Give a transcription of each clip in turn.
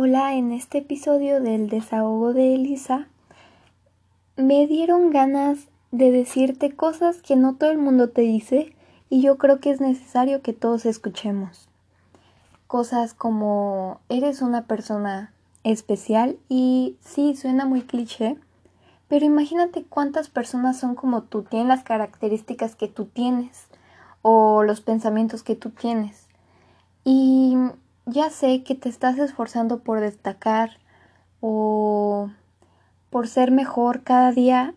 Hola, en este episodio del desahogo de Elisa me dieron ganas de decirte cosas que no todo el mundo te dice y yo creo que es necesario que todos escuchemos. Cosas como eres una persona especial y sí, suena muy cliché, pero imagínate cuántas personas son como tú, tienen las características que tú tienes o los pensamientos que tú tienes. Y ya sé que te estás esforzando por destacar o por ser mejor cada día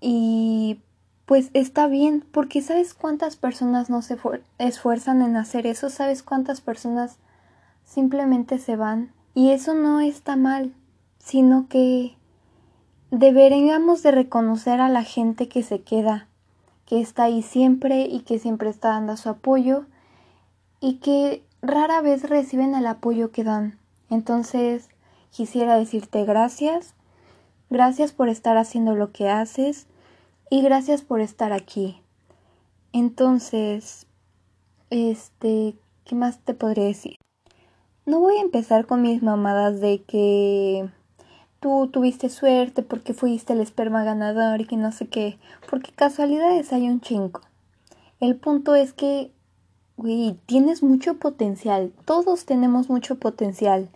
y pues está bien porque sabes cuántas personas no se esfuerzan en hacer eso, sabes cuántas personas simplemente se van y eso no está mal, sino que deberíamos de reconocer a la gente que se queda, que está ahí siempre y que siempre está dando su apoyo y que rara vez reciben el apoyo que dan. Entonces, quisiera decirte gracias, gracias por estar haciendo lo que haces y gracias por estar aquí. Entonces, este, ¿qué más te podría decir? No voy a empezar con mis mamadas de que tú tuviste suerte porque fuiste el esperma ganador y que no sé qué, porque casualidades hay un chingo. El punto es que Güey, tienes mucho potencial. Todos tenemos mucho potencial.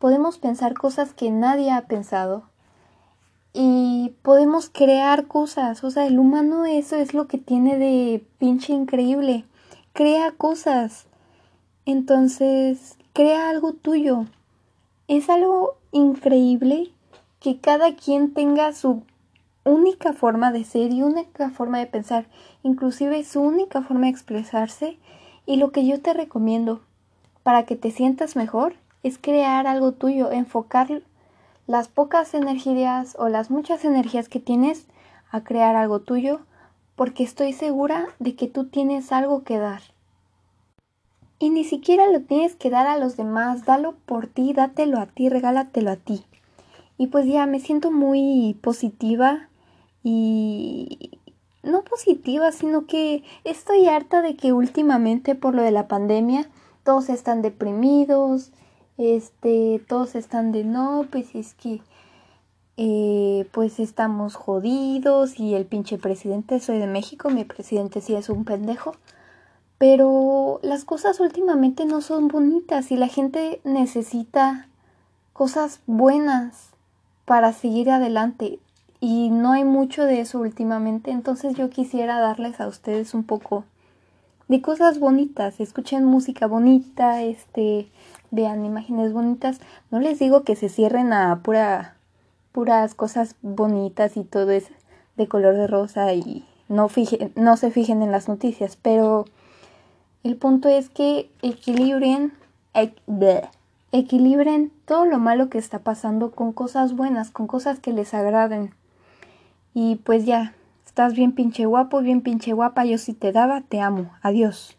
Podemos pensar cosas que nadie ha pensado. Y podemos crear cosas. O sea, el humano eso es lo que tiene de pinche increíble. Crea cosas. Entonces, crea algo tuyo. Es algo increíble que cada quien tenga su única forma de ser y única forma de pensar, inclusive su única forma de expresarse y lo que yo te recomiendo para que te sientas mejor es crear algo tuyo, enfocar las pocas energías o las muchas energías que tienes a crear algo tuyo, porque estoy segura de que tú tienes algo que dar. Y ni siquiera lo tienes que dar a los demás, dalo por ti, dátelo a ti, regálatelo a ti. Y pues ya me siento muy positiva y, positiva, sino que estoy harta de que últimamente por lo de la pandemia todos están deprimidos, este, todos están de no, pues es que eh, pues estamos jodidos y el pinche presidente, soy de México, mi presidente sí es un pendejo, pero las cosas últimamente no son bonitas y la gente necesita cosas buenas para seguir adelante y no hay mucho de eso últimamente, entonces yo quisiera darles a ustedes un poco de cosas bonitas, escuchen música bonita, este, vean imágenes bonitas, no les digo que se cierren a pura puras cosas bonitas y todo es de color de rosa y no no se fijen en las noticias, pero el punto es que equilibren equilibren todo lo malo que está pasando con cosas buenas, con cosas que les agraden. Y pues ya, estás bien pinche guapo, bien pinche guapa, yo sí te daba, te amo. Adiós.